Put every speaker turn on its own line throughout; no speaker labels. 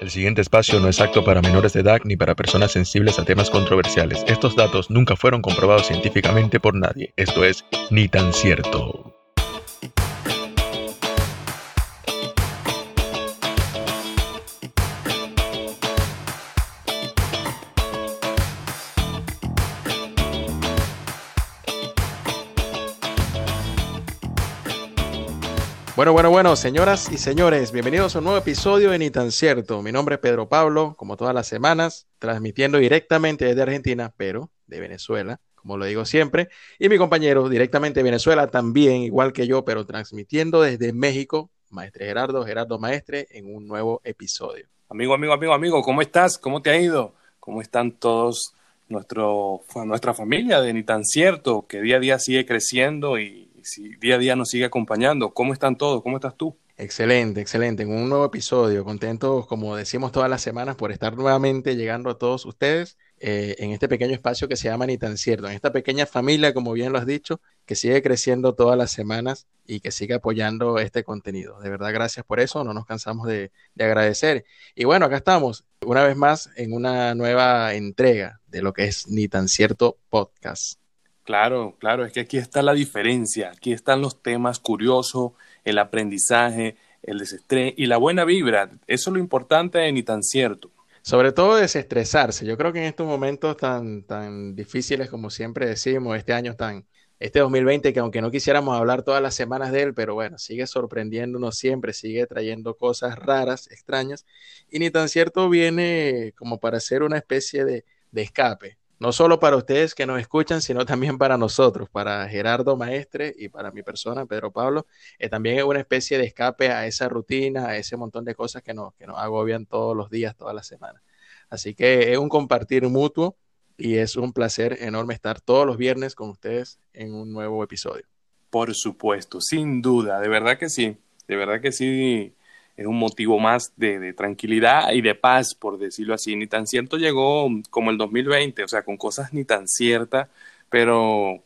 El siguiente espacio no es apto para menores de edad ni para personas sensibles a temas controversiales. Estos datos nunca fueron comprobados científicamente por nadie. Esto es ni tan cierto.
Bueno, bueno, bueno, señoras y señores, bienvenidos a un nuevo episodio de Ni tan cierto. Mi nombre es Pedro Pablo, como todas las semanas, transmitiendo directamente desde Argentina, pero de Venezuela, como lo digo siempre, y mi compañero directamente de Venezuela también, igual que yo, pero transmitiendo desde México, Maestre Gerardo, Gerardo Maestre, en un nuevo episodio.
Amigo, amigo, amigo, amigo, ¿cómo estás? ¿Cómo te ha ido? ¿Cómo están todos nuestro, nuestra familia de Ni tan cierto, que día a día sigue creciendo y si día a día nos sigue acompañando. ¿Cómo están todos? ¿Cómo estás tú?
Excelente, excelente. En un nuevo episodio, contentos, como decimos todas las semanas, por estar nuevamente llegando a todos ustedes eh, en este pequeño espacio que se llama Ni tan cierto, en esta pequeña familia, como bien lo has dicho, que sigue creciendo todas las semanas y que sigue apoyando este contenido. De verdad, gracias por eso, no nos cansamos de, de agradecer. Y bueno, acá estamos, una vez más, en una nueva entrega de lo que es Ni tan cierto podcast.
Claro, claro, es que aquí está la diferencia, aquí están los temas curiosos, el aprendizaje, el desestrés y la buena vibra. Eso es lo importante ni tan cierto.
Sobre todo desestresarse. Yo creo que en estos momentos tan, tan difíciles como siempre decimos, este año tan, este 2020, que aunque no quisiéramos hablar todas las semanas de él, pero bueno, sigue sorprendiéndonos siempre, sigue trayendo cosas raras, extrañas, y ni tan cierto viene como para ser una especie de, de escape no solo para ustedes que nos escuchan, sino también para nosotros, para Gerardo Maestre y para mi persona, Pedro Pablo. Eh, también es una especie de escape a esa rutina, a ese montón de cosas que nos, que nos agobian todos los días, todas las semanas. Así que es un compartir mutuo y es un placer enorme estar todos los viernes con ustedes en un nuevo episodio.
Por supuesto, sin duda, de verdad que sí, de verdad que sí es un motivo más de, tranquilidad y de paz, por decirlo así. Ni tan cierto llegó como el 2020, o sea, con cosas ni tan ciertas, pero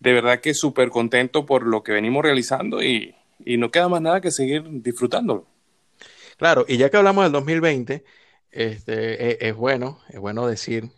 de verdad que súper contento por lo que venimos realizando y, no queda más nada que seguir disfrutándolo.
Claro, y ya que hablamos del 2020, este, es, es bueno, es bueno decir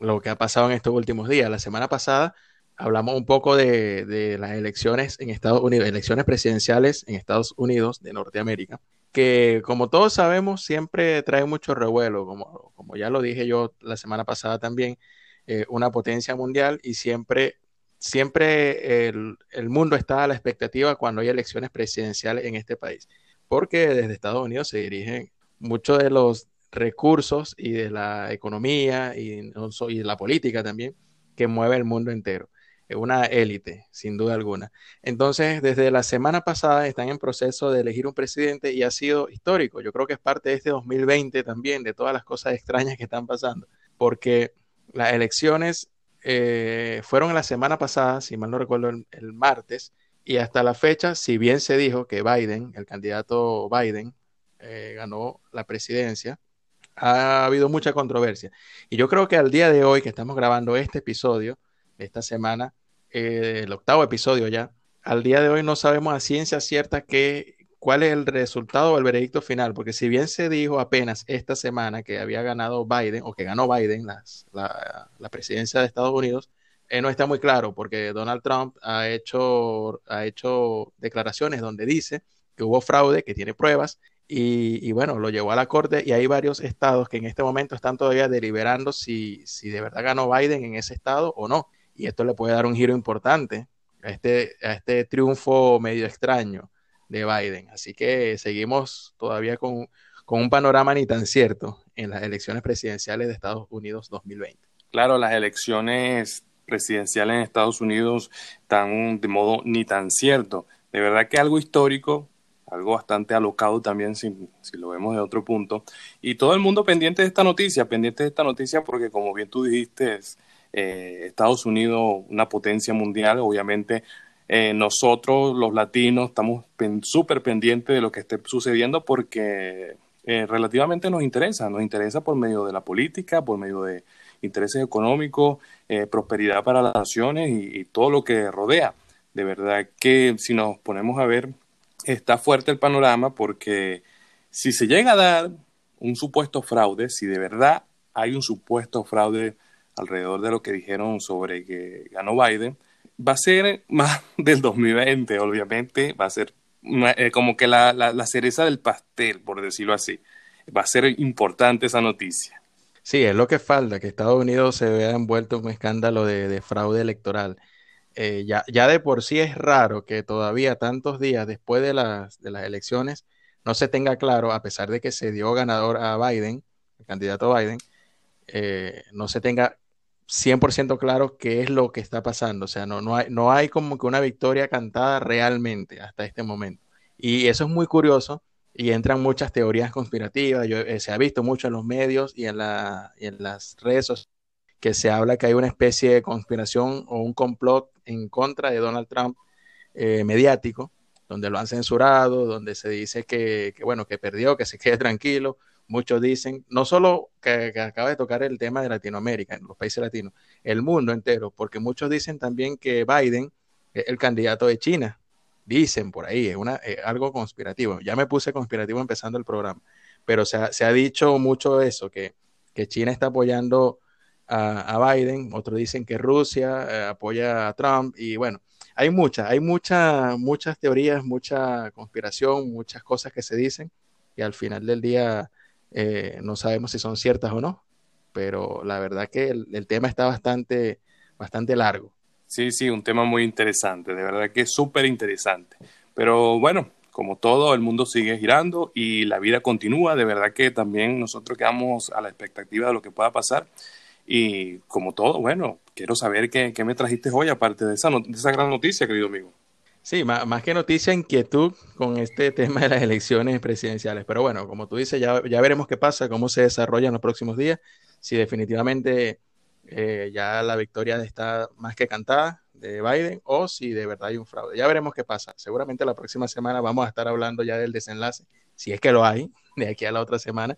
lo que ha pasado en estos últimos días. La semana pasada hablamos un poco de, las elecciones en Estados Unidos, elecciones presidenciales en Estados Unidos de Norteamérica, que como todos sabemos siempre trae mucho revuelo, como, como ya lo dije yo la semana pasada también, eh, una potencia mundial y siempre, siempre el, el, mundo está a la expectativa cuando hay elecciones presidenciales en este país, porque desde Estados Unidos se dirigen muchos de los recursos y de la economía y, y de la política también que mueve el mundo entero una élite, sin duda alguna. Entonces, desde la semana pasada están en proceso de elegir un presidente y ha sido histórico. Yo creo que es parte de este 2020 también, de todas las cosas extrañas que están pasando, porque las elecciones eh, fueron la semana pasada, si mal no recuerdo, el, martes, y hasta la fecha, si bien se dijo que Biden, el candidato Biden, eh, ganó la presidencia, ha habido mucha controversia. Y yo creo que al día de hoy que estamos grabando este episodio, esta semana, eh, el octavo episodio ya. Al día de hoy no sabemos a ciencia cierta qué, cuál es el resultado o el veredicto final, porque si bien se dijo apenas esta semana que había ganado Biden o que ganó Biden la, la, presidencia de Estados Unidos, eh, no está muy claro, porque Donald Trump ha hecho, ha hecho declaraciones donde dice que hubo fraude, que tiene pruebas, y, y, bueno, lo llevó a la corte y hay varios estados que en este momento están todavía deliberando si, si de verdad ganó Biden en ese estado o no y esto le puede dar un giro importante a este, a este triunfo medio extraño de Biden. Así que seguimos todavía con, con un panorama ni tan cierto en las elecciones presidenciales de Estados Unidos 2020.
Claro, las elecciones presidenciales en Estados Unidos están de modo ni tan cierto. De verdad que algo histórico, algo bastante alocado también si, si, lo vemos de otro punto. Y todo el mundo pendiente de esta noticia, pendiente de esta noticia porque como bien tú dijiste, es, eh, Estados Unidos una potencia mundial, obviamente eh, nosotros los latinos estamos súper pendientes de lo que esté sucediendo porque eh, relativamente nos interesa, nos interesa por medio de la política, por medio de intereses económicos, prosperidad para las naciones y, todo lo que rodea. De verdad que si nos ponemos a ver, está fuerte el panorama porque si se llega a dar un supuesto fraude, si de verdad hay un supuesto fraude alrededor de lo que dijeron sobre que ganó Biden, va a ser más del 2020, obviamente, va a ser eh, como que la, la, cereza del pastel, por decirlo así. Va a ser importante esa noticia.
Sí, es lo que falta, que Estados Unidos se vea envuelto en un escándalo de, fraude electoral. Eh, ya, ya, de por sí es raro que todavía tantos días después de las, de las elecciones no se tenga claro, a pesar de que se dio ganador a Biden, el candidato Biden, eh, no se tenga 100% claro qué es lo que está pasando. O sea, no, no, hay, no hay como que una victoria cantada realmente hasta este momento. Y eso es muy curioso y entran muchas teorías conspirativas. Eh, se ha visto mucho en los medios y en, la, en las redes que se habla que hay una especie de conspiración o un complot en contra de Donald Trump eh, mediático, donde lo han censurado, donde se dice que, bueno, que perdió, que se quede tranquilo, muchos dicen, no solo que, acaba de tocar el tema de Latinoamérica, en los países latinos, el mundo entero, porque muchos dicen también que Biden es el candidato de China. Dicen por ahí, es una, algo conspirativo. Ya me puse conspirativo empezando el programa, pero se ha, se ha dicho mucho eso, que, que China está apoyando a, Biden, otros dicen que Rusia eh, apoya a Trump, y bueno, hay muchas, hay muchas, muchas teorías, mucha conspiración, muchas cosas que se dicen, y al final del día eh, no sabemos si son ciertas o no, pero la verdad que el, tema está bastante, bastante largo.
Sí, sí, un tema muy interesante, de verdad que es súper interesante. Pero bueno, como todo, el mundo sigue girando y la vida continúa. De verdad que también nosotros quedamos a la expectativa de lo que pueda pasar. Y como todo, bueno, quiero saber qué, qué me trajiste hoy, aparte de esa, de esa gran noticia, querido amigo.
Sí, más, que noticia, inquietud con este tema de las elecciones presidenciales. Pero bueno, como tú dices, ya, ya veremos qué pasa, cómo se desarrolla en los próximos días, si definitivamente eh, ya la victoria está más que cantada de Biden o si de verdad hay un fraude. Ya veremos qué pasa. Seguramente la próxima semana vamos a estar hablando ya del desenlace, si es que lo hay, de aquí a la otra semana,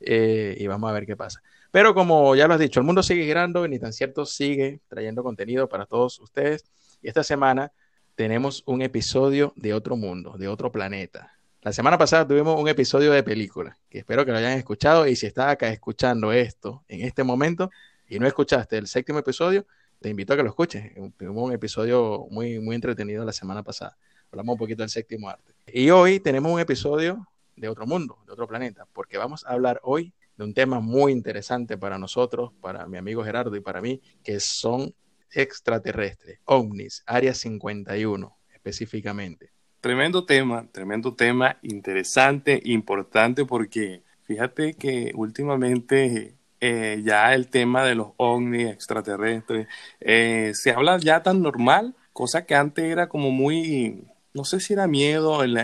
eh, y vamos a ver qué pasa. Pero como ya lo has dicho, el mundo sigue girando y ni tan cierto sigue trayendo contenido para todos ustedes. Y esta semana tenemos un episodio de otro mundo, de otro planeta. La semana pasada tuvimos un episodio de película, que espero que lo hayan escuchado. Y si estás acá escuchando esto en este momento y no escuchaste el séptimo episodio, te invito a que lo escuches. Tuvimos un episodio muy, muy entretenido la semana pasada. Hablamos un poquito del séptimo arte. Y hoy tenemos un episodio de otro mundo, de otro planeta, porque vamos a hablar hoy de un tema muy interesante para nosotros, para mi amigo Gerardo y para mí, que son extraterrestre, ovnis, área 51 específicamente.
Tremendo tema, tremendo tema, interesante, importante, porque fíjate que últimamente eh, ya el tema de los ovnis extraterrestres eh, se habla ya tan normal, cosa que antes era como muy, no sé si era miedo en,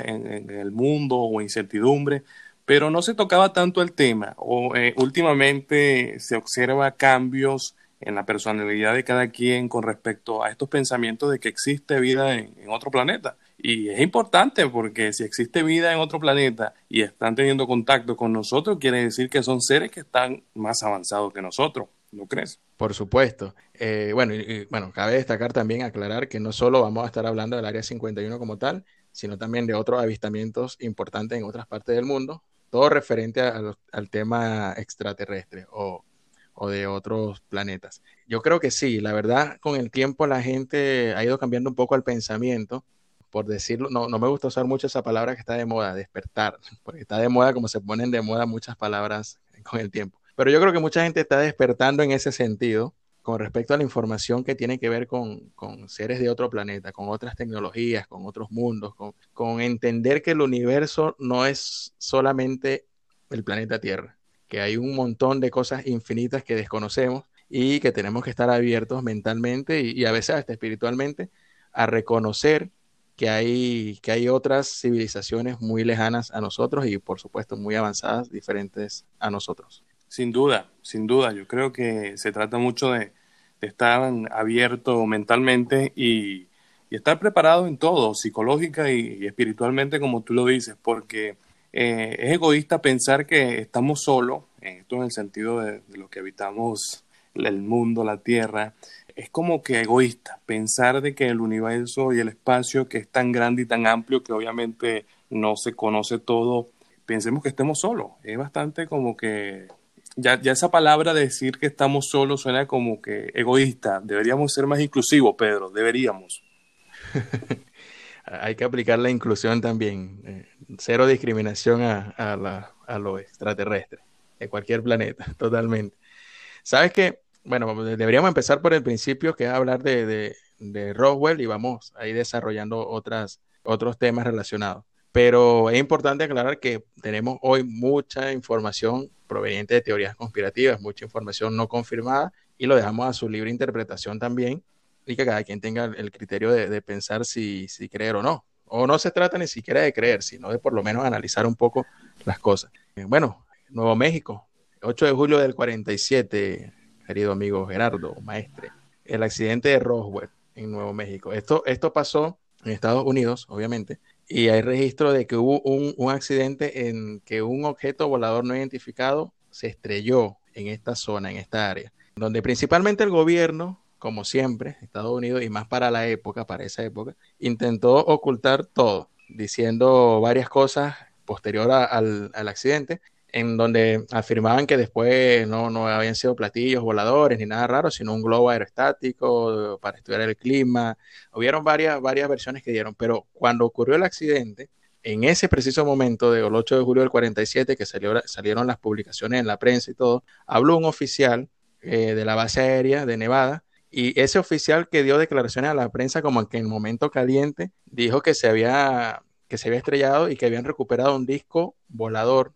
el mundo o incertidumbre, pero no se tocaba tanto el tema. O eh, últimamente se observa cambios en la personalidad de cada quien con respecto a estos pensamientos de que existe vida en, otro planeta. Y es importante porque si existe vida en otro planeta y están teniendo contacto con nosotros, quiere decir que son seres que están más avanzados que nosotros. ¿No crees?
Por supuesto. Eh, bueno, bueno, cabe destacar también, aclarar que no solo vamos a estar hablando del Área 51 como tal, sino también de otros avistamientos importantes en otras partes del mundo, todo referente al tema extraterrestre o o de otros planetas. Yo creo que sí, la verdad, con el tiempo la gente ha ido cambiando un poco el pensamiento, por decirlo, no, no me gusta usar mucho esa palabra que está de moda, despertar, porque está de moda como se ponen de moda muchas palabras con el tiempo. Pero yo creo que mucha gente está despertando en ese sentido con respecto a la información que tiene que ver con, con seres de otro planeta, con otras tecnologías, con otros mundos, con, con entender que el universo no es solamente el planeta Tierra que hay un montón de cosas infinitas que desconocemos y que tenemos que estar abiertos mentalmente y, a veces hasta espiritualmente a reconocer que hay, que hay otras civilizaciones muy lejanas a nosotros y por supuesto muy avanzadas, diferentes a nosotros.
Sin duda, sin duda. Yo creo que se trata mucho de, estar abierto mentalmente y, estar preparado en todo, psicológica y espiritualmente, como tú lo dices, porque eh, es egoísta pensar que estamos solos, esto en el sentido de, lo que habitamos el mundo, la Tierra, es como que egoísta pensar de que el universo y el espacio que es tan grande y tan amplio que obviamente no se conoce todo, pensemos que estemos solos. Es bastante como que ya, ya esa palabra de decir que estamos solos suena como que egoísta. Deberíamos ser más inclusivos, Pedro, deberíamos.
Hay que aplicar la inclusión también. Cero discriminación a, a, la, a lo extraterrestre, de cualquier planeta, totalmente. ¿Sabes qué? Bueno, deberíamos empezar por el principio, que es hablar de, de, de Roswell, y vamos a ir desarrollando otras, otros temas relacionados. Pero es importante aclarar que tenemos hoy mucha información proveniente de teorías conspirativas, mucha información no confirmada, y lo dejamos a su libre interpretación también, y que cada quien tenga el criterio de, de pensar si, si creer o no. O no se trata ni siquiera de creer, sino de por lo menos analizar un poco las cosas. Eh, bueno, Nuevo México, 8 de julio del 47, querido amigo Gerardo, maestre, el accidente de Roswell en Nuevo México. Esto, esto pasó en Estados Unidos, obviamente, y hay registro de que hubo un, un, accidente en que un objeto volador no identificado se estrelló en esta zona, en esta área, donde principalmente el gobierno, como siempre, Estados Unidos, y más para la época, para esa época, intentó ocultar todo, diciendo varias cosas posterior a, al, accidente, en donde afirmaban que después no, no habían sido platillos voladores ni nada raro, sino un globo aerostático para estudiar el clima. Hubieron varias, varias versiones que dieron, pero cuando ocurrió el accidente, en ese preciso momento del 8 de julio del 47, que salió, salieron las publicaciones en la prensa y todo, habló un oficial eh, de la base aérea de Nevada, y ese oficial que dio declaraciones a la prensa como que en el momento caliente dijo que se había que se había estrellado y que habían recuperado un disco volador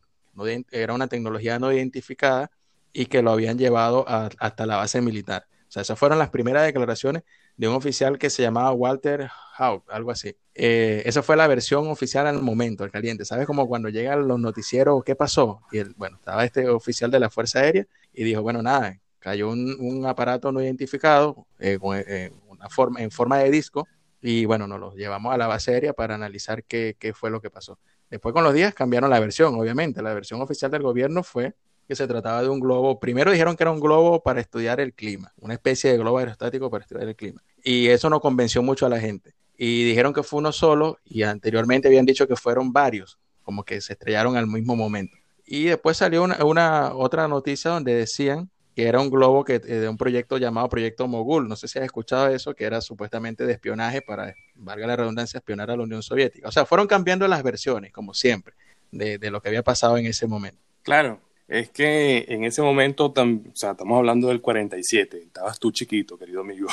era una tecnología no identificada y que lo habían llevado hasta la base militar. O sea, esas fueron las primeras declaraciones de un oficial que se llamaba Walter Haut, algo así. Eh, esa fue la versión oficial al momento, el caliente. ¿Sabes? Como cuando llegan los noticieros, ¿qué pasó? Y el, bueno, estaba este oficial de la Fuerza Aérea y dijo, bueno, nada, cayó un, un aparato no identificado eh, eh, una forma, en forma de disco y bueno, nos lo llevamos a la base aérea para analizar qué, qué fue lo que pasó. Después con los días cambiaron la versión, obviamente. La versión oficial del gobierno fue que se trataba de un globo. Primero dijeron que era un globo para estudiar el clima, una especie de globo aerostático para estudiar el clima. Y eso no convenció mucho a la gente. Y dijeron que fue uno solo y anteriormente habían dicho que fueron varios, como que se estrellaron al mismo momento. Y después salió una, una otra noticia donde decían que era un globo que, eh, de un proyecto llamado Proyecto Mogul. No sé si has escuchado eso, que era supuestamente de espionaje para, valga la redundancia, espionar a la Unión Soviética. O sea, fueron cambiando las versiones, como siempre, de, de lo que había pasado en ese momento.
Claro, es que en ese momento, tam, o sea, estamos hablando del 47, estabas tú chiquito, querido amigo.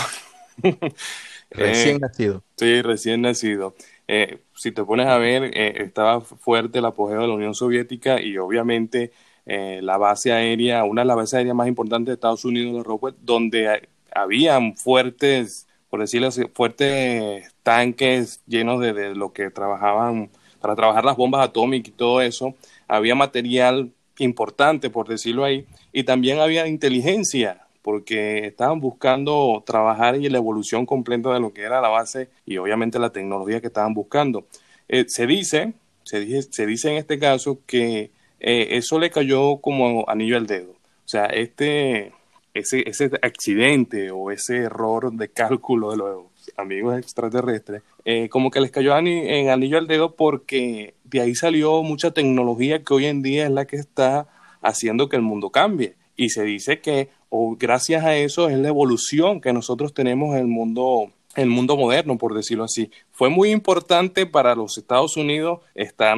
recién eh, nacido.
Sí, recién nacido. Eh, si te pones a ver, eh, estaba fuerte el apogeo de la Unión Soviética y obviamente eh, la base aérea, una de las bases aéreas más importantes de Estados Unidos, de Rockwell, donde habían fuertes, por decirlo así, fuertes tanques llenos de, lo que trabajaban para trabajar las bombas atómicas y todo eso. Había material importante, por decirlo ahí, y también había inteligencia, porque estaban buscando trabajar en la evolución completa de lo que era la base y obviamente la tecnología que estaban buscando. Eh, se dice, se dice, se dice en este caso que eh, eso le cayó como anillo al dedo. O sea, este, ese, ese accidente o ese error de cálculo de los amigos extraterrestres, eh, como que les cayó en anillo al dedo porque de ahí salió mucha tecnología que hoy en día es la que está haciendo que el mundo cambie. Y se dice que gracias a eso es la evolución que nosotros tenemos en el mundo el mundo moderno, por decirlo así. Fue muy importante para los Estados Unidos estar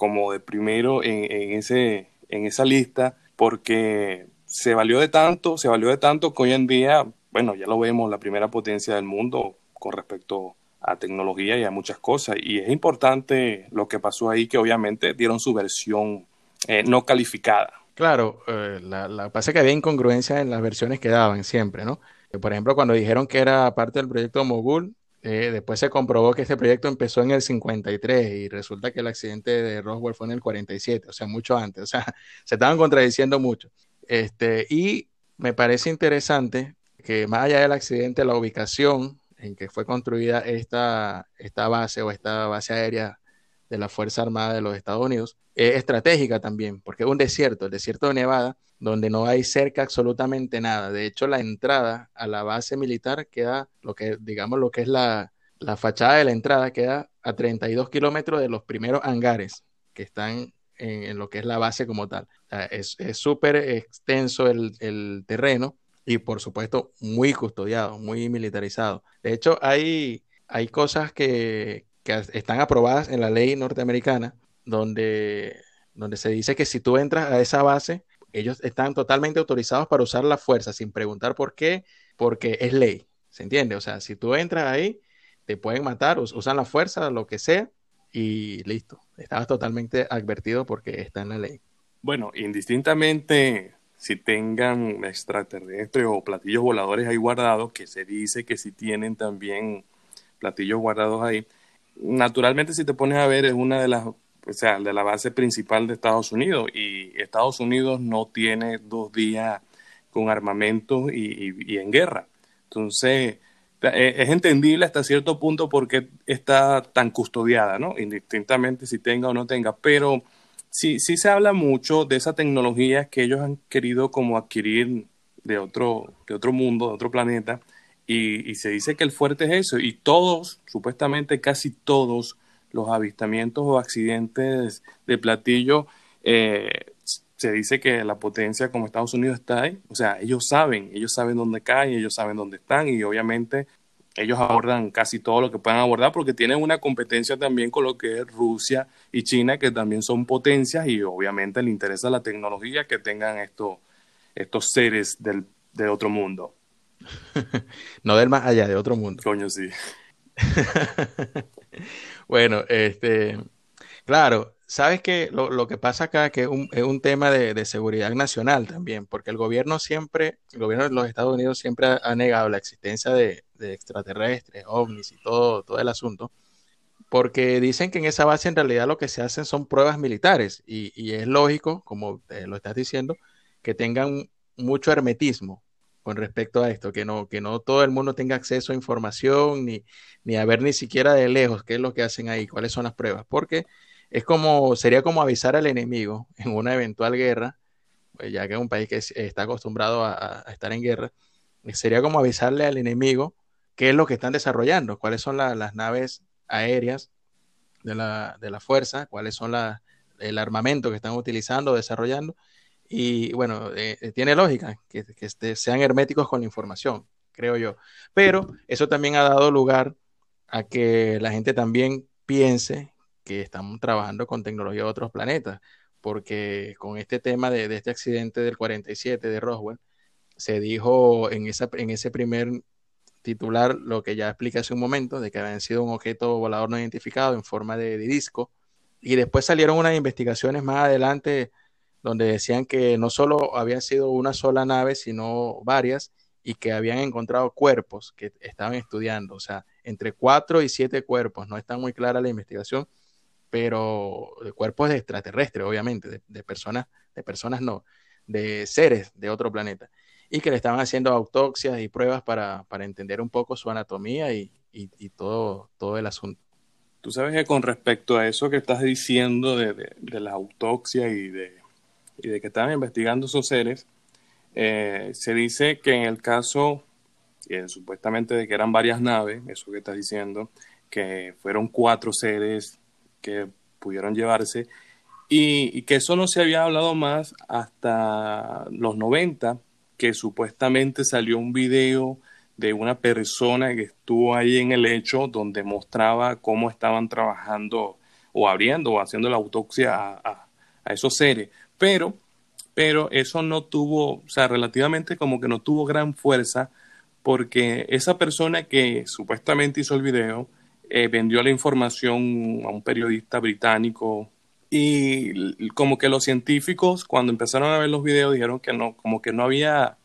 como de primero en, ese, en esa lista porque se valió de tanto, se valió de tanto que hoy en día, bueno, ya lo vemos, la primera potencia del mundo con respecto a tecnología y a muchas cosas. Y es importante lo que pasó ahí, que obviamente dieron su versión eh, no calificada.
Claro, eh, la, la pasa que había incongruencia en las versiones que daban siempre, ¿no? Por ejemplo, cuando dijeron que era parte del proyecto Mogul, eh, después se comprobó que este proyecto empezó en el 53 y resulta que el accidente de Roswell fue en el 47, o sea, mucho antes. O sea, se estaban contradiciendo mucho. Este, y me parece interesante que más allá del accidente, la ubicación en que fue construida esta, esta base o esta base aérea de la Fuerza Armada de los Estados Unidos es estratégica también, porque es un desierto, el desierto de Nevada, donde no hay cerca absolutamente nada. De hecho, la entrada a la base militar queda, lo que digamos, lo que es la, la fachada de la entrada queda a 32 kilómetros de los primeros hangares que están en, lo que es la base como tal. es súper extenso el, el terreno y por supuesto muy custodiado, muy militarizado. De hecho, hay, hay cosas que, que están aprobadas en la ley norteamericana donde, donde se dice que si tú entras a esa base, ellos están totalmente autorizados para usar la fuerza sin preguntar por qué, porque es ley, ¿se entiende? O sea, si tú entras ahí, te pueden matar, usan la fuerza, lo que sea, y listo. Estabas totalmente advertido porque está en la ley.
Bueno, indistintamente si tengan extraterrestres o platillos voladores ahí guardados, que se dice que si tienen también platillos guardados ahí, naturalmente si te pones a ver es una de las o sea, de la base principal de Estados Unidos y Estados Unidos no tiene dos días con armamento y, en guerra. Entonces, es entendible hasta cierto punto por qué está tan custodiada, ¿no? Indistintamente si tenga o no tenga, pero sí, sí se habla mucho de esa tecnología que ellos han querido como adquirir de otro, de otro mundo, de otro planeta, y se dice que el fuerte es eso, y todos, supuestamente casi todos, los avistamientos o accidentes de platillo, eh, se dice que la potencia como Estados Unidos está ahí. O sea, ellos saben, ellos saben dónde caen, ellos saben dónde están y obviamente ellos abordan casi todo lo que puedan abordar porque tienen una competencia también con lo que es Rusia y China, que también son potencias y obviamente les interesa la tecnología que tengan estos, estos seres del, de otro mundo.
no del más allá, de otro mundo.
Coño, sí.
Bueno, este, claro, sabes que lo, que pasa acá que es un, es un tema de, seguridad nacional también, porque el gobierno siempre, el gobierno de los Estados Unidos siempre ha, negado la existencia de, extraterrestres, ovnis y todo, todo el asunto, porque dicen que en esa base en realidad lo que se hacen son pruebas militares y, y es lógico, como lo estás diciendo, que tengan mucho hermetismo, con respecto a esto, que no, que no todo el mundo tenga acceso a información, ni, ni a ver ni siquiera de lejos qué es lo que hacen ahí, cuáles son las pruebas, porque es como, sería como avisar al enemigo en una eventual guerra, pues ya que es un país que está acostumbrado a, estar en guerra, sería como avisarle al enemigo qué es lo que están desarrollando, cuáles son las naves aéreas de la, de la fuerza, cuáles son el armamento que están utilizando o desarrollando, y bueno, eh, eh, tiene lógica que, este, sean herméticos con la información, creo yo. Pero eso también ha dado lugar a que la gente también piense que estamos trabajando con tecnología de otros planetas, porque con este tema de, este accidente del 47 de Roswell, se dijo en, esa, en ese primer titular lo que ya expliqué hace un momento, de que habían sido un objeto volador no identificado en forma de disco, y después salieron unas investigaciones más adelante donde decían que no solo había sido una sola nave, sino varias, y que habían encontrado cuerpos que estaban estudiando, o sea, entre cuatro y siete cuerpos, no está muy clara la investigación, pero de cuerpos de extraterrestres, obviamente, de, personas, de personas no, de seres de otro planeta, y que le estaban haciendo autopsias y pruebas para, entender un poco su anatomía y, todo, todo el asunto.
Tú sabes que con respecto a eso que estás diciendo de, de la autopsia y de y de que estaban investigando esos seres, eh, se dice que en el caso, eh, supuestamente de que eran varias naves, eso que estás diciendo, que fueron cuatro seres que pudieron llevarse, y, que eso no se había hablado más hasta los 90, que supuestamente salió un video de una persona que estuvo ahí en el hecho donde mostraba cómo estaban trabajando o abriendo o haciendo la autopsia a esos seres pero, pero eso no tuvo, o sea, relativamente como que no tuvo gran fuerza porque esa persona que supuestamente hizo el video eh, vendió la información a un periodista británico y como que los científicos cuando empezaron a ver los videos dijeron que no, como que no había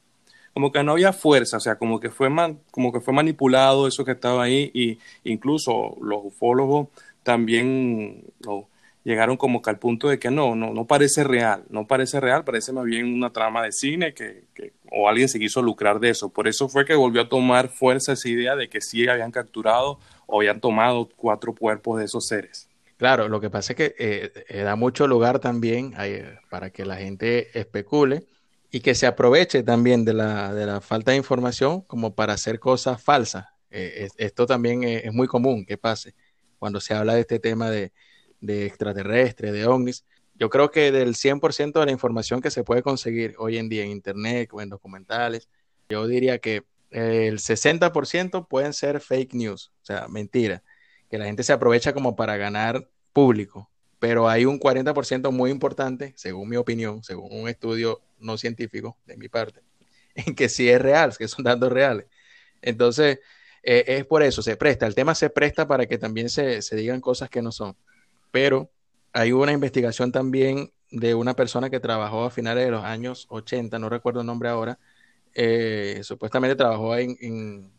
como que no había fuerza, o sea, como que fue como que fue manipulado eso que estaba ahí y incluso los ufólogos también llegaron como que al punto de que no, no, no parece real, no parece real, parece más bien una trama de cine que, o alguien se quiso lucrar de eso. Por eso fue que volvió a tomar fuerza esa idea de que sí habían capturado o habían tomado cuatro cuerpos de esos seres.
Claro, lo que pasa es que eh, eh, da mucho lugar también eh, para que la gente especule y que se aproveche también de la, de la falta de información como para hacer cosas falsas. esto también es muy común que pase cuando se habla de este tema de, de extraterrestres, de ovnis, yo creo que del 100% de la información que se puede conseguir hoy en día en Internet o en documentales, yo diría que el 60% pueden ser fake news, o sea, mentira, que la gente se aprovecha como para ganar público, pero hay un 40% muy importante, según mi opinión, según un estudio no científico de mi parte, en que sí es real, que son datos reales. Entonces, eh, es por eso, se presta, el tema se presta para que también se digan cosas que no son, pero hay una investigación también de una persona que trabajó a finales de los años 80, no recuerdo el nombre ahora, eh, supuestamente trabajó en, en,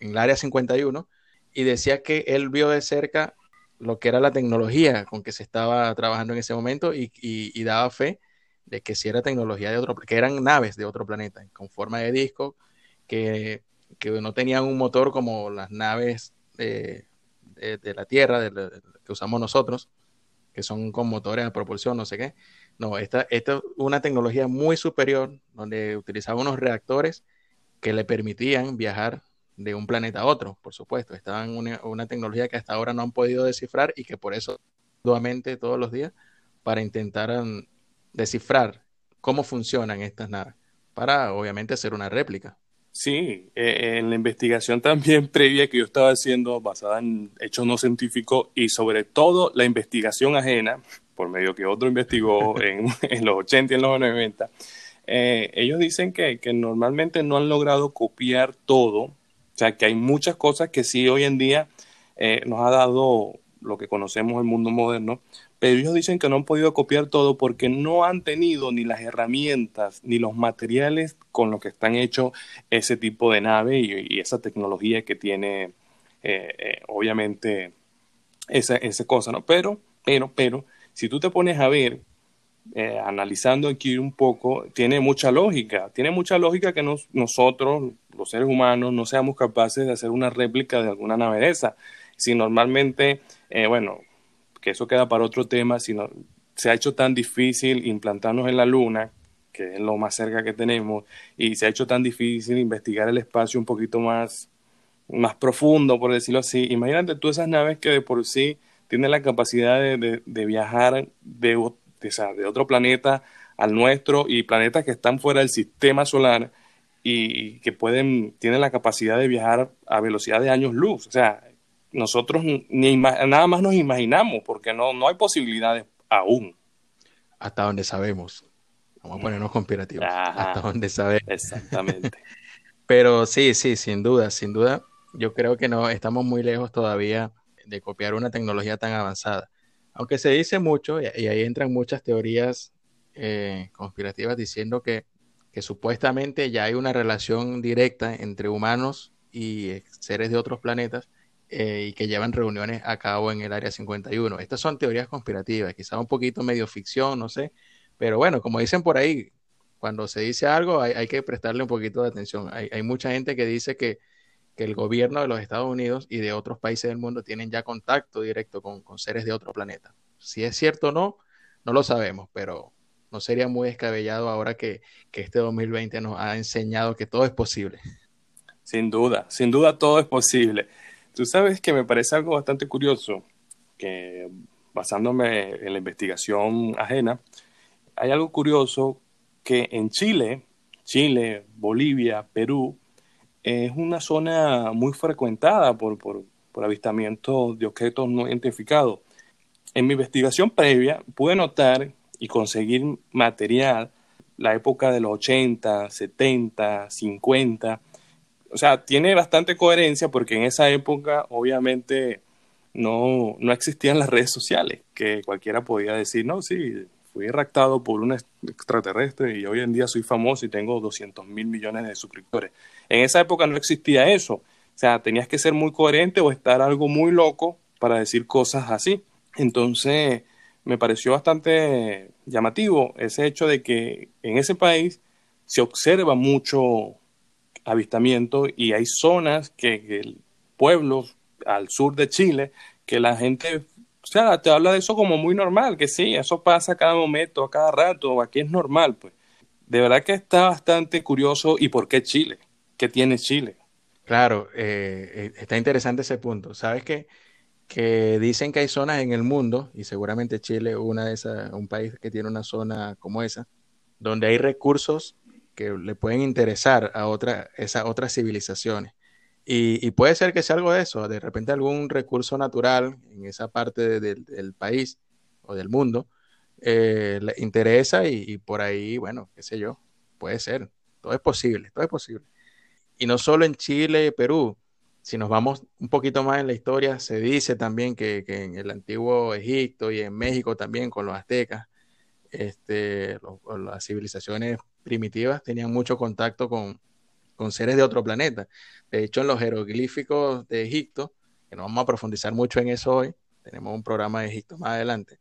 el área 51 y decía que él vio de cerca lo que era la tecnología con que se estaba trabajando en ese momento y, y, daba fe de que si era tecnología de otro, que eran naves de otro planeta, con forma de disco, que, que no tenían un motor como las naves de, de, la Tierra, que usamos nosotros, que son con motores a propulsión, no sé qué. No, esta, es una tecnología muy superior donde utilizaba unos reactores que le permitían viajar de un planeta a otro, por supuesto. Estaba en una, una, tecnología que hasta ahora no han podido descifrar y que por eso nuevamente todos los días para intentar um, descifrar cómo funcionan estas naves, para obviamente hacer una réplica.
Sí, eh, en la investigación también previa que yo estaba haciendo, basada en hechos no científicos y sobre todo la investigación ajena, por medio que otro investigó en, en los 80 y en los 90, eh, ellos dicen que, que, normalmente no han logrado copiar todo, o sea, que hay muchas cosas que sí hoy en día eh, nos ha dado lo que conocemos el mundo moderno, pero ellos dicen que no han podido copiar todo porque no han tenido ni las herramientas ni los materiales con los que están hechos ese tipo de nave y, esa tecnología que tiene, eh, eh, obviamente, esa, esa, cosa, ¿no? Pero, pero, pero, si tú te pones a ver, eh, analizando aquí un poco, tiene mucha lógica, tiene mucha lógica que nos, nosotros, los seres humanos, no seamos capaces de hacer una réplica de alguna nave de esa. Si normalmente, bueno, que eso queda para otro tema, sino se ha hecho tan difícil implantarnos en la Luna, que es lo más cerca que tenemos, y se ha hecho tan difícil investigar el espacio un poquito más, más profundo, por decirlo así. Imagínate tú esas naves que de por sí tienen la capacidad de, viajar de, o sea, de otro planeta al nuestro y planetas que están fuera del sistema solar y que pueden, tienen la capacidad de viajar a velocidad de años luz. O sea, nosotros ni nada más nos imaginamos, porque no, no hay posibilidades aún.
Hasta donde sabemos. Vamos a ponernos conspirativos. Hasta donde sabemos.
Exactamente.
Pero sí, sí, sin duda, sin duda. Yo creo que no estamos muy lejos todavía de copiar una tecnología tan avanzada. Aunque se dice mucho, y, ahí entran muchas teorías eh, conspirativas diciendo que, que supuestamente ya hay una relación directa entre humanos y seres de otros planetas eh, y que llevan reuniones a cabo en el Área 51. Estas son teorías conspirativas, quizás un poquito medio ficción, no sé, pero bueno, como dicen por ahí, cuando se dice algo hay, hay que prestarle un poquito de atención. Hay, hay mucha gente que dice que, que, el gobierno de los Estados Unidos y de otros países del mundo tienen ya contacto directo con, con seres de otro planeta. Si es cierto o no, no lo sabemos, pero no sería muy descabellado ahora que, que este 2020 nos ha enseñado que todo es posible.
Sin duda, sin duda todo es posible. Tú sabes que me parece algo bastante curioso, que basándome en la investigación ajena, hay algo curioso que en Chile, Chile, Bolivia, Perú, es una zona muy frecuentada por, por, por avistamientos de objetos no identificados. En mi investigación previa pude notar y conseguir material la época de los 80, 70, 50, o sea, tiene bastante coherencia porque en esa época obviamente no, no existían las redes sociales, que cualquiera podía decir, no, sí, fui raptado por un extraterrestre y hoy en día soy famoso y tengo 200 mil millones de suscriptores. En esa época no existía eso. O sea, tenías que ser muy coherente o estar algo muy loco para decir cosas así. Entonces, me pareció bastante llamativo ese hecho de que en ese país se observa mucho avistamientos y hay zonas que, pueblos al sur de Chile que la gente o sea, te habla de eso como muy normal, que sí, eso pasa a cada momento, a cada rato, aquí es normal, pues. De verdad que está bastante curioso. ¿Y por qué Chile? ¿Qué tiene Chile?
Claro, eh, eh está interesante ese punto. Sabes que que dicen que hay zonas en el mundo, y seguramente Chile esas, un país que tiene una zona como esa, donde hay recursos que le pueden interesar a otra, esas otras civilizaciones. Y, puede ser que sea algo de eso, de repente algún recurso natural en esa parte del país o del mundo eh, le interesa y, por ahí, bueno, qué sé yo, puede ser, todo es posible, todo es posible. Y no solo en Chile y Perú, si nos vamos un poquito más en la historia, se dice también que, en el antiguo Egipto y en México también con los aztecas, este, las civilizaciones primitivas tenían mucho contacto con, con seres de otro planeta. De hecho, en los jeroglíficos de Egipto, que no vamos a profundizar mucho en eso hoy, tenemos un programa de Egipto más adelante.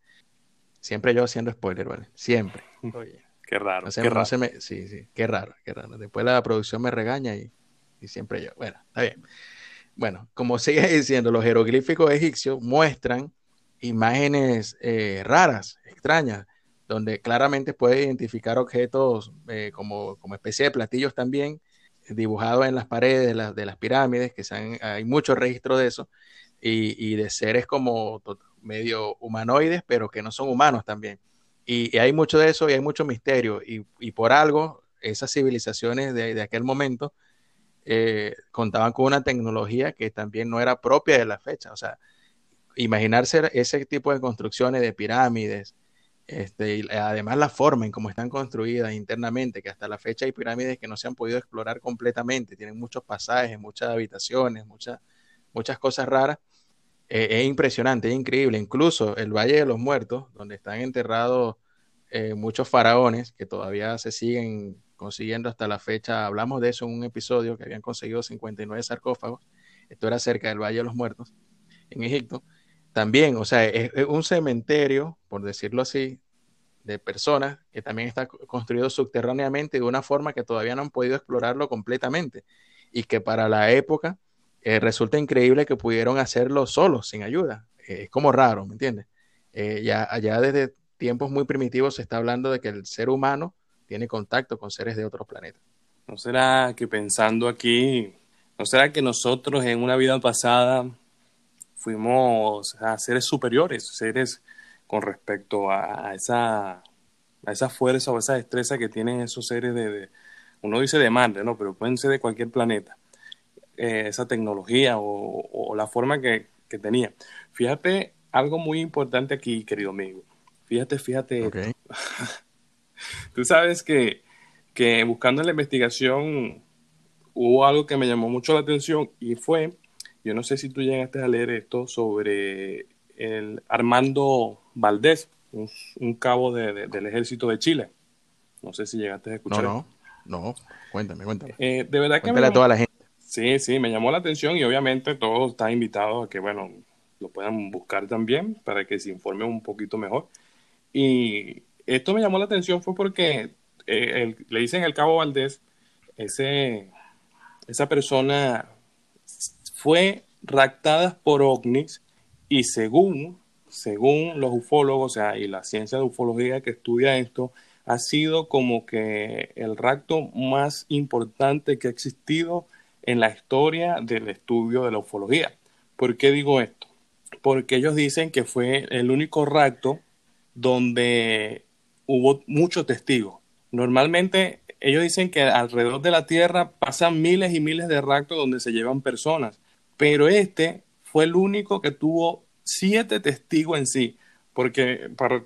Siempre yo haciendo spoiler, ¿vale? Siempre.
Oye, qué raro.
No
qué raro.
sí, sí, qué raro, qué raro. Después la producción me regaña y, y siempre yo. Bueno, está bien. Bueno, como sigue diciendo, los jeroglíficos egipcios muestran imágenes eh, raras, extrañas, donde claramente puede identificar objetos eh, como, como especie de platillos también, dibujados en las paredes de, las pirámides, que hay muchos registros de eso, y, de seres como medio humanoides, pero que no son humanos también. Y, hay mucho de eso y hay mucho misterio. Y, por algo, esas civilizaciones de, aquel momento eh, contaban con una tecnología que también no era propia de la fecha. O sea, imaginarse ese tipo de construcciones de pirámides, este, y además la forma en cómo están construidas internamente, que hasta la fecha hay pirámides que no se han podido explorar completamente, tienen muchos pasajes, muchas habitaciones, muchas, muchas cosas raras. Eh, es impresionante, es increíble. Incluso el Valle de los Muertos, donde están enterrados eh, muchos faraones que todavía se siguen consiguiendo hasta la fecha. Hablamos de eso en un episodio que habían conseguido 59 sarcófagos. Esto era cerca del Valle de los Muertos, en Egipto también, o sea, es, un cementerio, por decirlo así, de personas que también está construido subterráneamente de una forma que todavía no han podido explorarlo completamente y que para la época eh, resulta increíble que pudieron hacerlo solos, sin ayuda. Eh, es como raro, ¿me entiendes? Eh, ya allá desde tiempos muy primitivos se está hablando de que el ser humano tiene contacto con seres de otros planetas.
¿No será que pensando aquí, no será que nosotros en una vida pasada fuimos a seres superiores, seres con respecto a, esa, a esa fuerza o esa destreza que tienen esos seres de, uno dice de Marte, ¿no? Pero pueden ser de cualquier planeta. Eh, esa tecnología o, la forma que, tenía. Fíjate algo muy importante aquí, querido amigo. Fíjate, fíjate. Tú sabes que, que buscando en la investigación hubo algo que me llamó mucho la atención y fue yo no sé si tú llegaste a leer esto sobre el Armando Valdés, un, cabo del ejército de Chile. No sé si llegaste a escuchar.
No, no, no. Cuéntame, cuéntame.
Eh, de verdad
que me, a toda la gente.
Sí, sí, me llamó la atención y obviamente todos están invitados a que, bueno, lo puedan buscar también para que se informen un poquito mejor. Y esto me llamó la atención fue porque eh, le dicen el cabo Valdés, ese, esa persona fue raptada por ovnis y según, según los ufólogos o sea, y la ciencia de ufología que estudia esto, ha sido como que el rapto más importante que ha existido en la historia del estudio de la ufología. ¿Por qué digo esto? Porque ellos dicen que fue el único rapto donde hubo muchos testigos. Normalmente ellos dicen que alrededor de la Tierra pasan miles y miles de raptos donde se llevan personas pero este fue el único que tuvo siete testigos en sí. Porque para,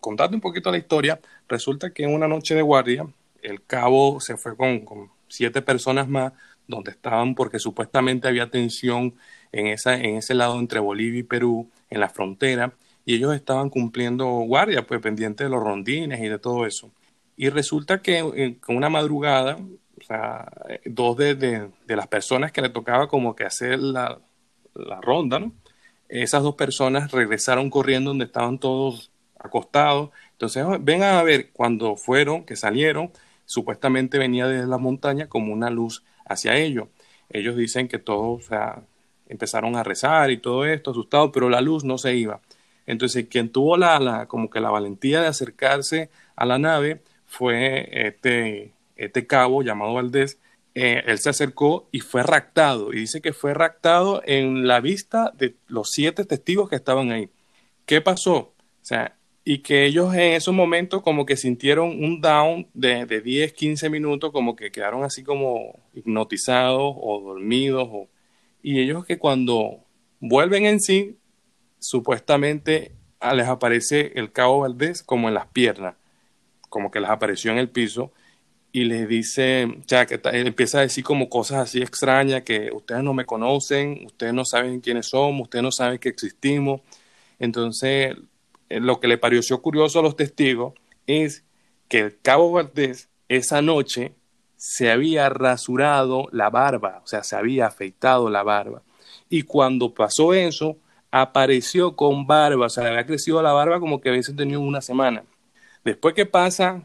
contarte un poquito la historia, resulta que en una noche de guardia, el cabo se fue con, siete personas más, donde estaban porque supuestamente había tensión en, esa, en ese lado entre Bolivia y Perú, en la frontera, y ellos estaban cumpliendo guardia, pues pendientes de los rondines y de todo eso. Y resulta que eh, con una madrugada o sea, dos de, las personas que le tocaba como que hacer la, ronda, ¿no? Esas dos personas regresaron corriendo donde estaban todos acostados. Entonces, ven a ver, cuando fueron, que salieron, supuestamente venía desde la montaña como una luz hacia ellos. Ellos dicen que todos, empezaron a rezar y todo esto, asustados, pero la luz no se iba. Entonces, quien tuvo la, la, como que la valentía de acercarse a la nave fue este este cabo llamado Valdés, eh, él se acercó y fue raptado. Y dice que fue raptado en la vista de los siete testigos que estaban ahí. ¿Qué pasó? O sea, y que ellos en esos momentos como que sintieron un down de, de 10, 15 minutos, como que quedaron así como hipnotizados o dormidos. O, y ellos que cuando vuelven en sí, supuestamente ah, les aparece el cabo Valdés como en las piernas, como que les apareció en el piso y les dice, o sea, que empieza a decir como cosas así extrañas, que ustedes no me conocen, ustedes no saben quiénes somos, ustedes no saben que existimos. Entonces, eh, lo que le pareció curioso a los testigos es que el cabo Valdés esa noche se había rasurado la barba, o sea, se había afeitado la barba. Y cuando pasó eso, apareció con barba, o sea, le había crecido la barba como que hubiese tenido una semana. Después que pasa,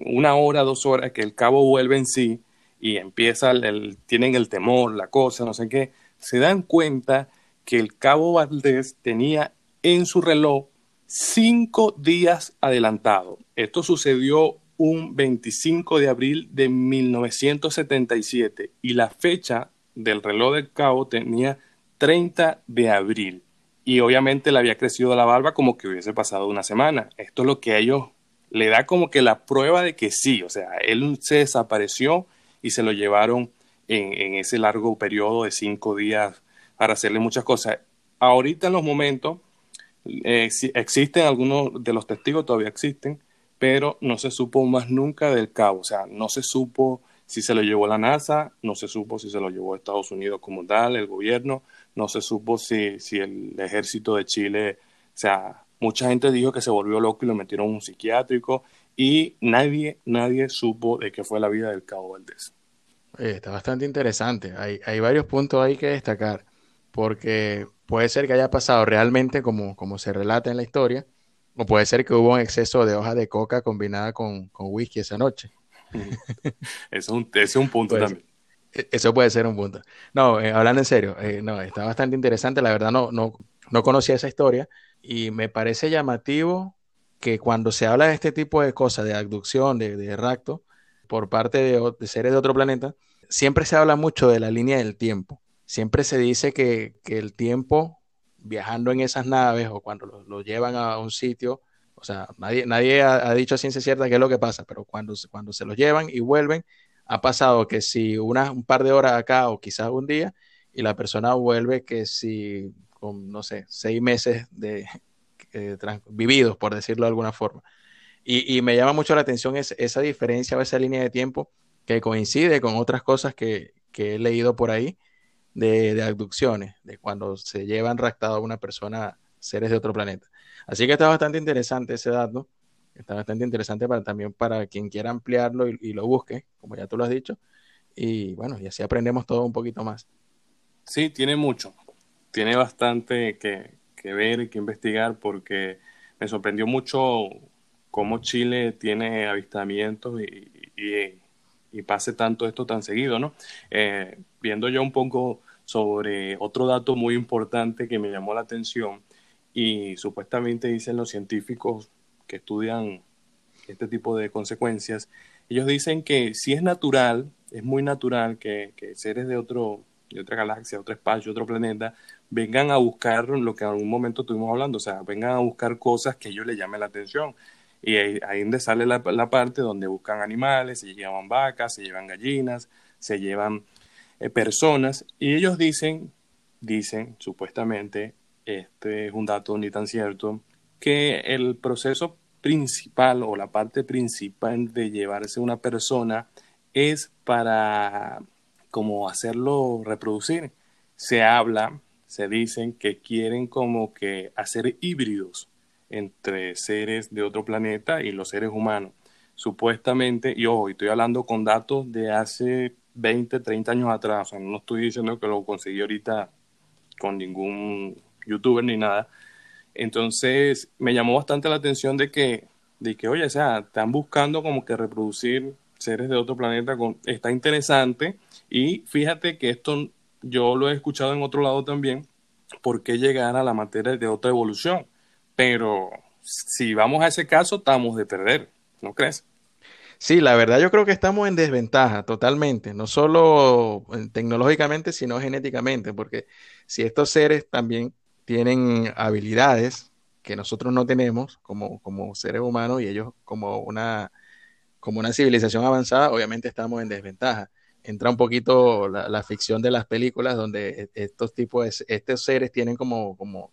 una hora, dos horas, que el cabo vuelve en sí y empieza, el, tienen el temor, la cosa, no sé qué, se dan cuenta que el cabo Valdés tenía en su reloj cinco días adelantado. Esto sucedió un 25 de abril de 1977 y la fecha del reloj del cabo tenía 30 de abril y obviamente le había crecido la barba como que hubiese pasado una semana. Esto es lo que ellos le da como que la prueba de que sí, o sea, él se desapareció y se lo llevaron en, ese largo periodo de cinco días para hacerle muchas cosas. Ahorita en los momentos eh, existen algunos de los testigos, todavía existen, pero no se supo más nunca del cabo, o sea, no se supo si se lo llevó la NASA, no se supo si se lo llevó Estados Unidos como tal, el gobierno, no se supo si, si el ejército de Chile, o sea, mucha gente dijo que se volvió loco y lo metieron en un psiquiátrico y nadie, nadie supo de qué fue la vida del Cabo Valdés.
está bastante interesante. Hay, hay varios puntos ahí que destacar, porque puede ser que haya pasado realmente como, como se relata en la historia, o puede ser que hubo un exceso de hoja de coca combinada con, con whisky esa noche.
Eso es un, es un punto también.
E, eso puede ser un punto. No, eh, hablando en serio, eh, no, está bastante interesante. La verdad no, no, no conocía esa historia y me parece llamativo que cuando se habla de este tipo de cosas, de abducción, de, de rapto, por parte de, seres de otro planeta, siempre se habla mucho de la línea del tiempo. Siempre se dice que, que el tiempo viajando en esas naves o cuando lo, lo llevan a un sitio, o sea, nadie, nadie ha, ha, dicho a ciencia cierta qué es lo que pasa, pero cuando, cuando se los llevan y vuelven, ha pasado que si una, un par de horas acá o quizás un día y la persona vuelve que si no sé, seis meses de eh, vividos, por decirlo de alguna forma. Y, y, me llama mucho la atención es, esa diferencia o esa línea de tiempo que coincide con otras cosas que, que he leído por ahí de, de, abducciones, de cuando se llevan raptado a una persona, seres de otro planeta. Así que está bastante interesante ese dato. Está bastante interesante para, también para quien quiera ampliarlo y, y, lo busque, como ya tú lo has dicho. Y bueno, y así aprendemos todo un poquito más.
Sí, tiene mucho. Tiene bastante que, que ver y que investigar porque me sorprendió mucho cómo Chile tiene avistamientos y, y, pase tanto esto tan seguido, ¿no? Eh, viendo yo un poco sobre otro dato muy importante que me llamó la atención y supuestamente dicen los científicos que estudian este tipo de consecuencias, ellos dicen que si es natural, es muy natural que, que seres de, otro, de otra galaxia, otro espacio, otro planeta, vengan a buscar lo que en algún momento estuvimos hablando, o sea, vengan a buscar cosas que ellos les llamen la atención. Y ahí, ahí donde sale la, la, parte donde buscan animales, se llevan vacas, se llevan gallinas, se llevan eh, personas, y ellos dicen, dicen supuestamente, este es un dato ni tan cierto, que el proceso principal o la parte principal de llevarse una persona es para como hacerlo reproducir. Se habla, se dicen que quieren como que hacer híbridos entre seres de otro planeta y los seres humanos. Supuestamente, y hoy estoy hablando con datos de hace 20, 30 años atrás, o sea, no estoy diciendo que lo conseguí ahorita con ningún youtuber ni nada, entonces me llamó bastante la atención de que, de que, oye, o sea, están buscando como que reproducir seres de otro planeta, está interesante y fíjate que esto yo lo he escuchado en otro lado también, ¿por qué llegar a la materia de otra evolución? Pero si vamos a ese caso, estamos de perder, ¿no crees?
Sí, la verdad yo creo que estamos en desventaja totalmente, no solo eh, tecnológicamente, sino genéticamente, porque si estos seres también tienen habilidades que nosotros no tenemos como, como seres humanos y ellos como una, como una civilización avanzada, obviamente estamos en desventaja. Entra un poquito la, ficción de las películas donde e, estos tipos, estos seres tienen como, como,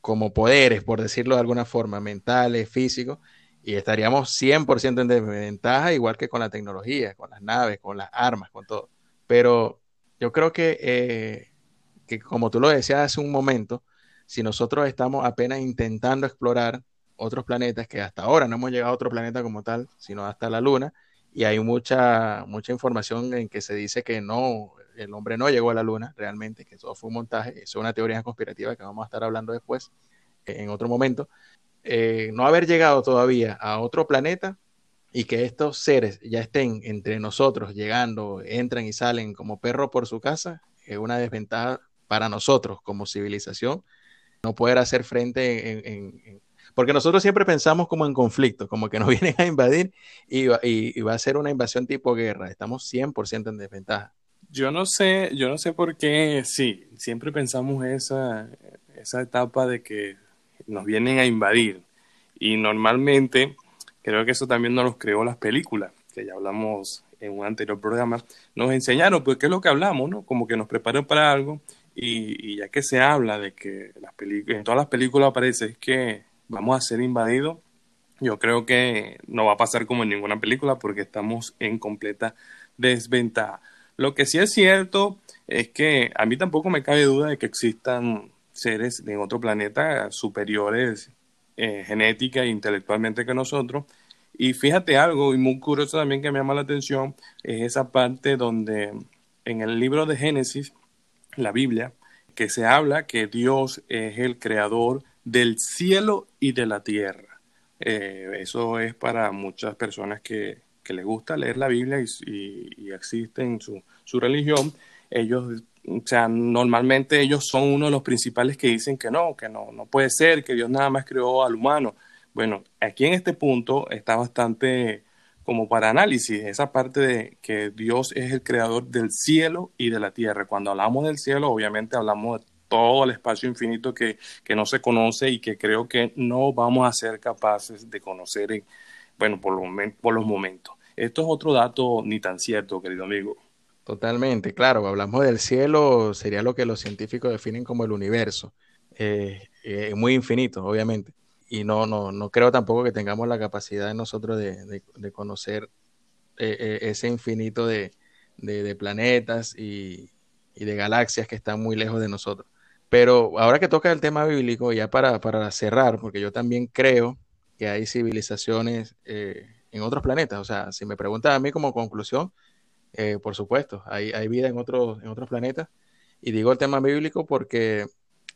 como poderes, por decirlo de alguna forma, mentales, físicos, y estaríamos 100% en desventaja, igual que con la tecnología, con las naves, con las armas, con todo. Pero yo creo que, eh, que como tú lo decías hace un momento, si nosotros estamos apenas intentando explorar otros planetas, que hasta ahora no hemos llegado a otro planeta como tal, sino hasta la Luna, y hay mucha, mucha información en que se dice que no, el hombre no llegó a la Luna realmente, que todo fue un montaje, eso es una teoría conspirativa que vamos a estar hablando después, en otro momento, eh, no haber llegado todavía a otro planeta y que estos seres ya estén entre nosotros, llegando, entran y salen como perro por su casa, es una desventaja para nosotros como civilización no poder hacer frente en, porque nosotros siempre pensamos como en conflicto, como que nos vienen a invadir y, y, va a ser una invasión tipo guerra. Estamos 100% en desventaja.
Yo no sé, yo no sé por qué, sí, siempre pensamos esa, esa etapa de que nos vienen a invadir. Y normalmente, creo que eso también nos lo creó las películas, que ya hablamos en un anterior programa, nos enseñaron, pues, qué es lo que hablamos, ¿no? Como que nos preparan para algo y, ya que se habla de que las en todas las películas aparece que vamos a ser invadidos, yo creo que no va a pasar como en ninguna película porque estamos en completa desventaja. Lo que sí es cierto es que a mí tampoco me cabe duda de que existan seres en otro planeta superiores eh, genética e intelectualmente que nosotros. Y fíjate algo, y muy curioso también que me llama la atención, es esa parte donde en el libro de Génesis, la Biblia, que se habla que Dios es el creador del cielo y de la tierra. Eh, eso es para muchas personas que, que les gusta leer la Biblia y, y, existen su, su religión. Ellos o sea, normalmente ellos son uno de los principales que dicen que no, que no, no puede ser, que Dios nada más creó al humano. Bueno, aquí en este punto está bastante como para análisis, esa parte de que Dios es el creador del cielo y de la tierra. Cuando hablamos del cielo, obviamente hablamos de todo el espacio infinito que, que no se conoce y que creo que no vamos a ser capaces de conocer, en, bueno, por, por los momentos. Esto es otro dato ni tan cierto, querido amigo.
Totalmente, claro, hablamos del cielo, sería lo que los científicos definen como el universo, eh, eh, muy infinito, obviamente, y no, no, no creo tampoco que tengamos la capacidad nosotros de, conocer eh, ese infinito de, planetas y, de galaxias que están muy lejos de nosotros. Pero ahora que toca el tema bíblico, ya para, para cerrar, porque yo también creo que hay civilizaciones en otros planetas, o sea, si me preguntan a mí como conclusión, eh, por supuesto, hay, hay vida en otros, en otros planetas. Y digo el tema bíblico porque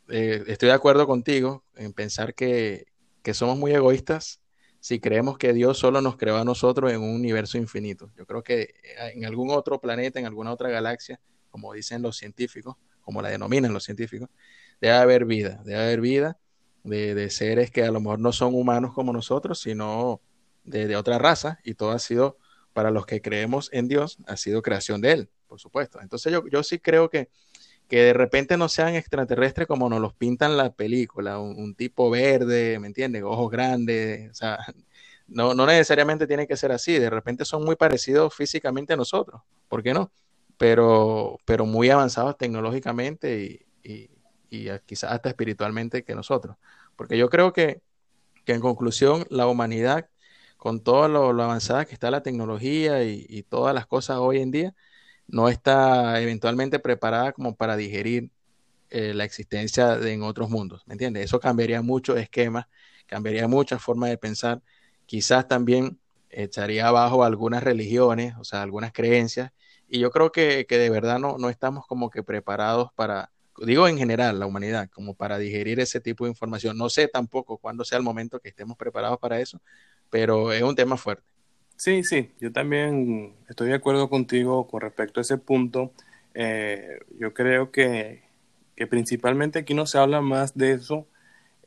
eh, estoy de acuerdo contigo en pensar que, que, somos muy egoístas si creemos que Dios solo nos creó a nosotros en un universo infinito. Yo creo que eh, en algún otro planeta, en alguna otra galaxia, como dicen los científicos, como la denominan los científicos, debe haber vida, debe haber vida de, de seres que a lo mejor no son humanos como nosotros, sino de, de otra raza, y todo ha sido para los que creemos en Dios, ha sido creación de Él, por supuesto. Entonces yo, yo sí creo que, que de repente no sean extraterrestres como nos los pintan la película, un, tipo verde, ¿me entiendes? Ojos grandes, o sea, no, no necesariamente tiene que ser así, de repente son muy parecidos físicamente a nosotros, ¿por qué no? Pero, pero muy avanzados tecnológicamente y, y, quizás hasta espiritualmente que nosotros. Porque yo creo que, que en conclusión la humanidad con todo lo, avanzada que está la tecnología y, todas las cosas hoy en día, no está eventualmente preparada como para digerir eh, la existencia de, en otros mundos, ¿me entiendes? Eso cambiaría muchos esquemas, cambiaría muchas formas de pensar, quizás también echaría abajo algunas religiones, o sea, algunas creencias, y yo creo que, que de verdad no, no estamos como que preparados para, digo en general, la humanidad, como para digerir ese tipo de información. No sé tampoco cuándo sea el momento que estemos preparados para eso, pero es un tema fuerte.
Sí, sí, yo también estoy de acuerdo contigo con respecto a ese punto. Eh, yo creo que, que, principalmente aquí no se habla más de eso,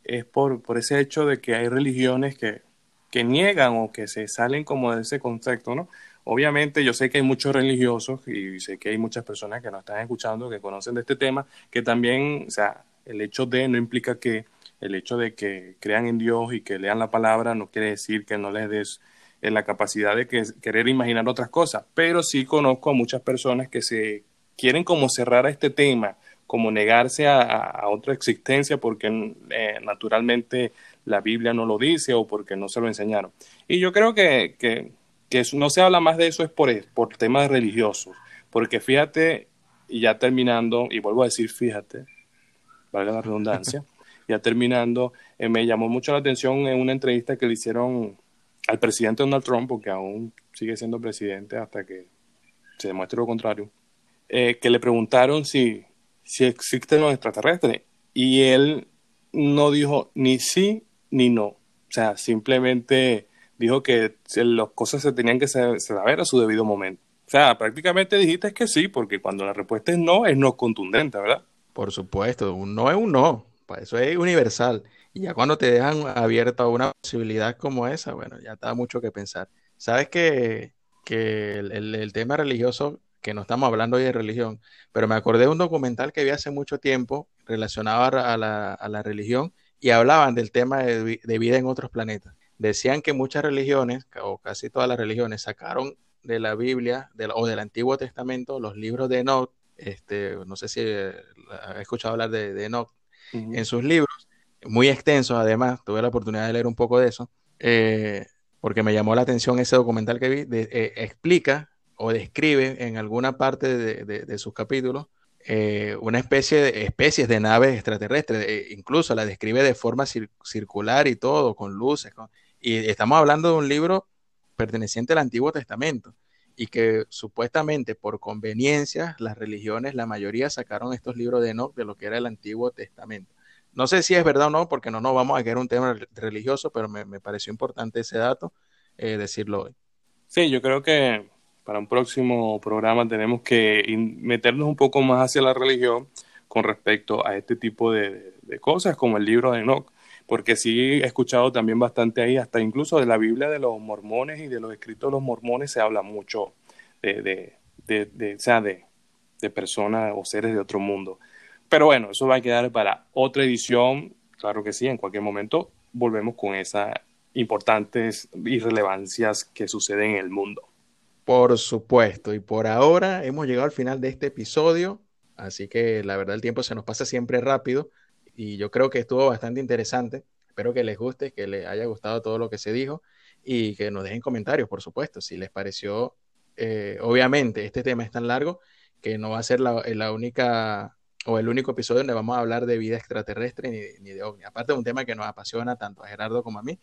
es por, por ese hecho de que hay religiones que, que niegan o que se salen como de ese concepto, ¿no? Obviamente yo sé que hay muchos religiosos y sé que hay muchas personas que nos están escuchando, que conocen de este tema, que también, o sea, el hecho de no implica que el hecho de que crean en Dios y que lean la palabra no quiere decir que no les des eh, la capacidad de que, querer imaginar otras cosas, pero sí conozco a muchas personas que se quieren como cerrar a este tema, como negarse a, otra existencia porque eh, naturalmente la Biblia no lo dice o porque no se lo enseñaron. Y yo creo que, no se habla más de eso es por, por temas religiosos, porque fíjate, y ya terminando, y vuelvo a decir fíjate, valga la redundancia, ya terminando, eh, me llamó mucho la atención en una entrevista que le hicieron al presidente Donald Trump, porque aún sigue siendo presidente hasta que se demuestre lo contrario, eh, que le preguntaron si, si existen los extraterrestres. Y él no dijo ni sí ni no. O sea, simplemente dijo que las cosas se tenían que saber a su debido momento. O sea, prácticamente dijiste que sí, porque cuando la respuesta es no, es no contundente, ¿verdad?
Por supuesto, un no es un no, para eso es universal. Y ya cuando te dejan abierta una posibilidad como esa, bueno, ya está mucho que pensar. Sabes que, que el, tema religioso, que no estamos hablando hoy de religión, pero me acordé de un documental que vi hace mucho tiempo relacionado a la, a la religión y hablaban del tema de, vida en otros planetas. Decían que muchas religiones, o casi todas las religiones, sacaron de la Biblia o del Antiguo Testamento los libros de Enoch. Este, no sé si he escuchado hablar de, de Enoch en sus libros, muy extensos además, tuve la oportunidad de leer un poco de eso, eh, porque me llamó la atención ese documental que vi, eh, explica o describe en alguna parte de sus capítulos eh, una especie de especies de naves extraterrestres, eh, incluso la describe de forma circular y todo, con luces. Y estamos hablando de un libro perteneciente al Antiguo Testamento y que supuestamente por conveniencia las religiones, la mayoría sacaron estos libros de Enoch de lo que era el Antiguo Testamento. No sé si es verdad o no, porque no nos vamos a quedar un tema religioso, pero me, pareció importante ese dato eh, decirlo hoy.
Sí, yo creo que para un próximo programa tenemos que meternos un poco más hacia la religión con respecto a este tipo de, cosas, como el libro de Enoch, porque sí he escuchado también bastante ahí, hasta incluso de la Biblia de los mormones y de los escritos de los mormones se habla mucho de, de, de, o sea, de, de personas o seres de otro mundo. Pero bueno, eso va a quedar para otra edición, claro que sí, en cualquier momento volvemos con esas importantes irrelevancias que suceden en el mundo.
Por supuesto, y por ahora hemos llegado al final de este episodio, así que la verdad el tiempo se nos pasa siempre rápido y yo creo que estuvo bastante interesante. Espero que les guste, que les haya gustado todo lo que se dijo y que nos dejen comentarios, por supuesto, si les pareció, eh, obviamente este tema es tan largo que no va a ser la, única o el único episodio donde vamos a hablar de vida extraterrestre ni, ni de ovni. Aparte de un tema que nos apasiona tanto a Gerardo como a mí.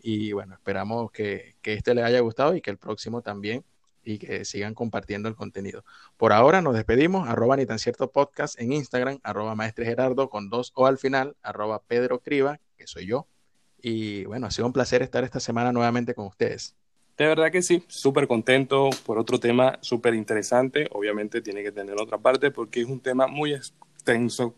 Y bueno, esperamos que, que este les haya gustado y que el próximo también y que sigan compartiendo el contenido. Por ahora nos despedimos, arroba ni tan cierto podcast en Instagram, arroba maestre Gerardo con dos o al final, arroba Pedro Criba, que soy yo. Y bueno, ha sido un placer estar esta semana nuevamente con ustedes.
De verdad que sí, súper contento por otro tema súper interesante. Obviamente tiene que tener otra parte porque es un tema muy extenso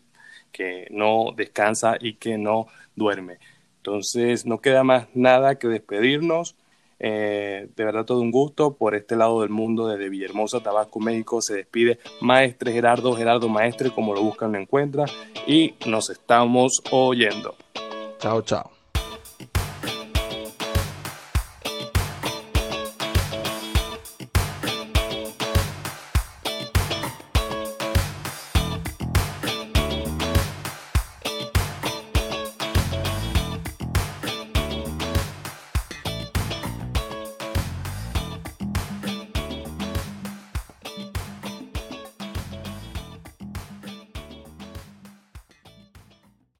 que no descansa y que no duerme. Entonces no queda más nada que despedirnos eh, de verdad todo un gusto. Por este lado del mundo, desde Villahermosa, Tabasco, México, se despide Maestre Gerardo, Gerardo Maestre, como lo buscan lo encuentra. Y nos estamos oyendo.
Chao, chao.